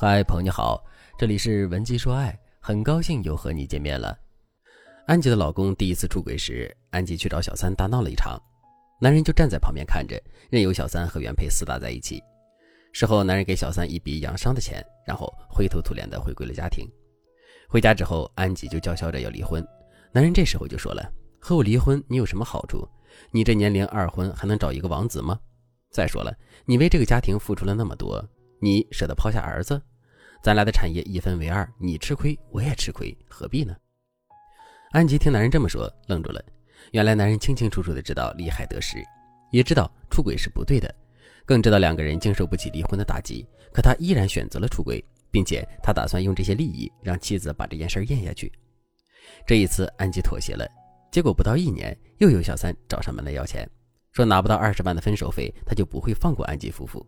嗨，朋友你好，这里是文姬说爱，很高兴又和你见面了。安吉的老公第一次出轨时，安吉去找小三大闹了一场，男人就站在旁边看着，任由小三和原配厮打在一起。事后，男人给小三一笔养伤的钱，然后灰头土脸的回归了家庭。回家之后，安吉就叫嚣着要离婚，男人这时候就说了：“和我离婚，你有什么好处？你这年龄二婚还能找一个王子吗？再说了，你为这个家庭付出了那么多。”你舍得抛下儿子，咱俩的产业一分为二，你吃亏我也吃亏，何必呢？安吉听男人这么说，愣住了。原来男人清清楚楚的知道利害得失，也知道出轨是不对的，更知道两个人经受不起离婚的打击，可他依然选择了出轨，并且他打算用这些利益让妻子把这件事咽下去。这一次，安吉妥协了，结果不到一年，又有小三找上门来要钱，说拿不到二十万的分手费，他就不会放过安吉夫妇。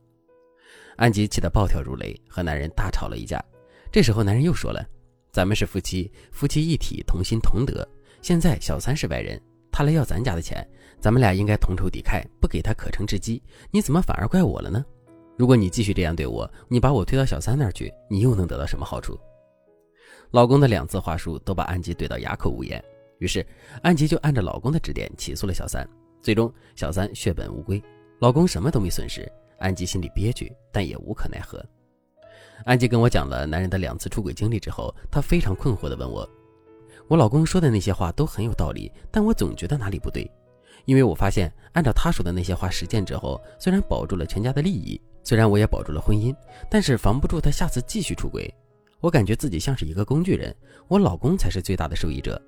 安吉气得暴跳如雷，和男人大吵了一架。这时候，男人又说了：“咱们是夫妻，夫妻一体，同心同德。现在小三是外人，他来要咱家的钱，咱们俩应该同仇敌忾，不给他可乘之机。你怎么反而怪我了呢？如果你继续这样对我，你把我推到小三那儿去，你又能得到什么好处？”老公的两次话术都把安吉怼到哑口无言。于是，安吉就按照老公的指点起诉了小三。最终，小三血本无归，老公什么都没损失。安吉心里憋屈，但也无可奈何。安吉跟我讲了男人的两次出轨经历之后，她非常困惑地问我：“我老公说的那些话都很有道理，但我总觉得哪里不对。因为我发现，按照他说的那些话实践之后，虽然保住了全家的利益，虽然我也保住了婚姻，但是防不住他下次继续出轨。我感觉自己像是一个工具人，我老公才是最大的受益者。”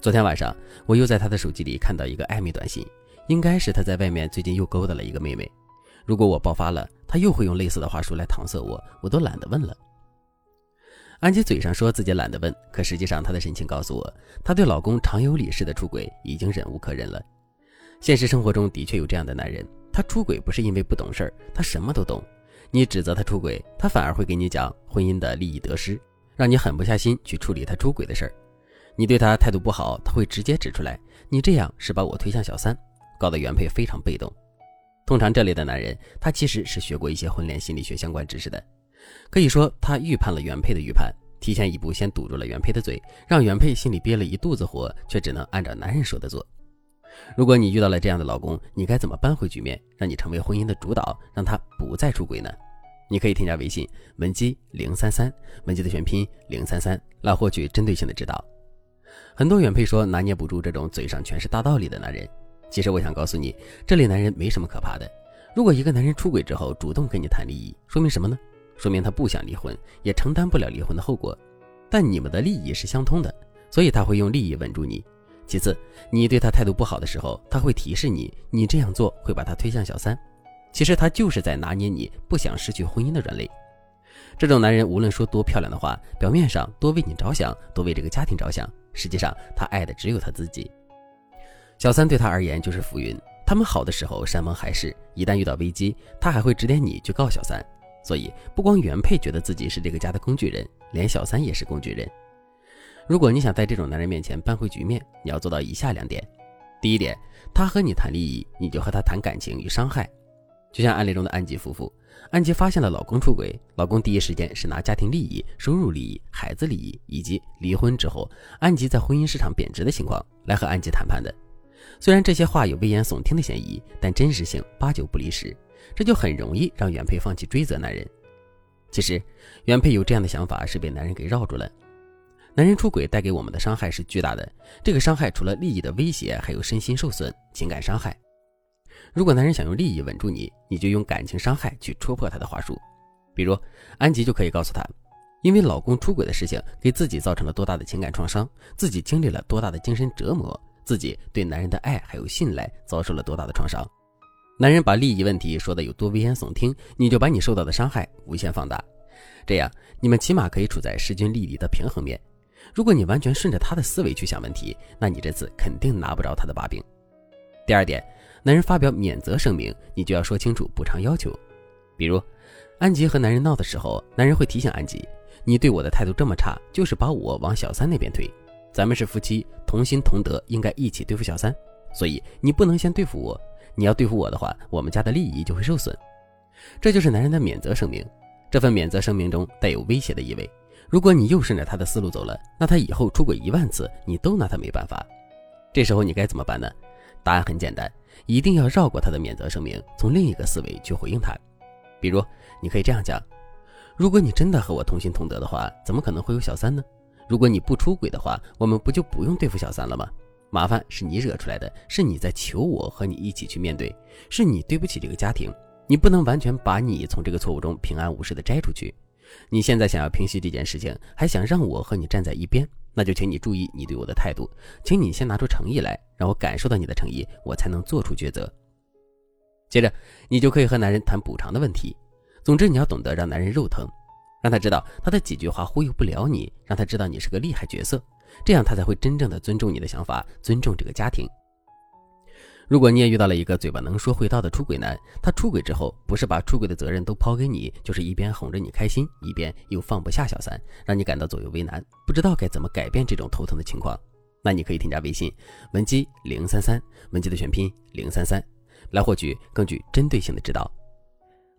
昨天晚上，我又在他的手机里看到一个暧昧短信，应该是他在外面最近又勾搭了一个妹妹。如果我爆发了，他又会用类似的话术来搪塞我，我都懒得问了。安吉嘴上说自己懒得问，可实际上她的神情告诉我，她对老公常有理式的出轨已经忍无可忍了。现实生活中的确有这样的男人，他出轨不是因为不懂事儿，他什么都懂。你指责他出轨，他反而会给你讲婚姻的利益得失，让你狠不下心去处理他出轨的事儿。你对他态度不好，他会直接指出来，你这样是把我推向小三，搞得原配非常被动。通常这类的男人，他其实是学过一些婚恋心理学相关知识的，可以说他预判了原配的预判，提前一步先堵住了原配的嘴，让原配心里憋了一肚子火，却只能按照男人说的做。如果你遇到了这样的老公，你该怎么扳回局面，让你成为婚姻的主导，让他不再出轨呢？你可以添加微信文姬零三三，文姬的全拼零三三，来获取针对性的指导。很多原配说拿捏不住这种嘴上全是大道理的男人。其实我想告诉你，这类男人没什么可怕的。如果一个男人出轨之后主动跟你谈利益，说明什么呢？说明他不想离婚，也承担不了离婚的后果。但你们的利益是相通的，所以他会用利益稳住你。其次，你对他态度不好的时候，他会提示你，你这样做会把他推向小三。其实他就是在拿捏你不想失去婚姻的软肋。这种男人无论说多漂亮的话，表面上多为你着想，多为这个家庭着想，实际上他爱的只有他自己。小三对他而言就是浮云，他们好的时候山盟海誓，一旦遇到危机，他还会指点你去告小三。所以，不光原配觉得自己是这个家的工具人，连小三也是工具人。如果你想在这种男人面前扳回局面，你要做到以下两点：第一点，他和你谈利益，你就和他谈感情与伤害。就像案例中的安吉夫妇，安吉发现了老公出轨，老公第一时间是拿家庭利益、收入利益、孩子利益以及离婚之后安吉在婚姻市场贬值的情况来和安吉谈判的。虽然这些话有危言耸听的嫌疑，但真实性八九不离十，这就很容易让原配放弃追责男人。其实，原配有这样的想法是被男人给绕住了。男人出轨带给我们的伤害是巨大的，这个伤害除了利益的威胁，还有身心受损、情感伤害。如果男人想用利益稳住你，你就用感情伤害去戳破他的话术。比如，安吉就可以告诉他，因为老公出轨的事情给自己造成了多大的情感创伤，自己经历了多大的精神折磨。自己对男人的爱还有信赖遭受了多大的创伤？男人把利益问题说的有多危言耸听，你就把你受到的伤害无限放大，这样你们起码可以处在势均力敌的平衡面。如果你完全顺着他的思维去想问题，那你这次肯定拿不着他的把柄。第二点，男人发表免责声明，你就要说清楚补偿要求。比如，安吉和男人闹的时候，男人会提醒安吉：“你对我的态度这么差，就是把我往小三那边推。”咱们是夫妻，同心同德，应该一起对付小三。所以你不能先对付我，你要对付我的话，我们家的利益就会受损。这就是男人的免责声明。这份免责声明中带有威胁的意味。如果你又顺着他的思路走了，那他以后出轨一万次，你都拿他没办法。这时候你该怎么办呢？答案很简单，一定要绕过他的免责声明，从另一个思维去回应他。比如，你可以这样讲：如果你真的和我同心同德的话，怎么可能会有小三呢？如果你不出轨的话，我们不就不用对付小三了吗？麻烦是你惹出来的，是你在求我和你一起去面对，是你对不起这个家庭，你不能完全把你从这个错误中平安无事的摘出去。你现在想要平息这件事情，还想让我和你站在一边，那就请你注意你对我的态度，请你先拿出诚意来，让我感受到你的诚意，我才能做出抉择。接着，你就可以和男人谈补偿的问题。总之，你要懂得让男人肉疼，让他知道他的几句话忽悠不了你，让他知道你是个厉害角色，这样他才会真正的尊重你的想法，尊重这个家庭。如果你也遇到了一个嘴巴能说会道的出轨男，他出轨之后不是把出轨的责任都抛给你，就是一边哄着你开心，一边又放不下小三，让你感到左右为难，不知道该怎么改变这种头疼的情况。那你可以添加微信文姬零三三，文姬的全拼零三三，来获取更具针对性的指导。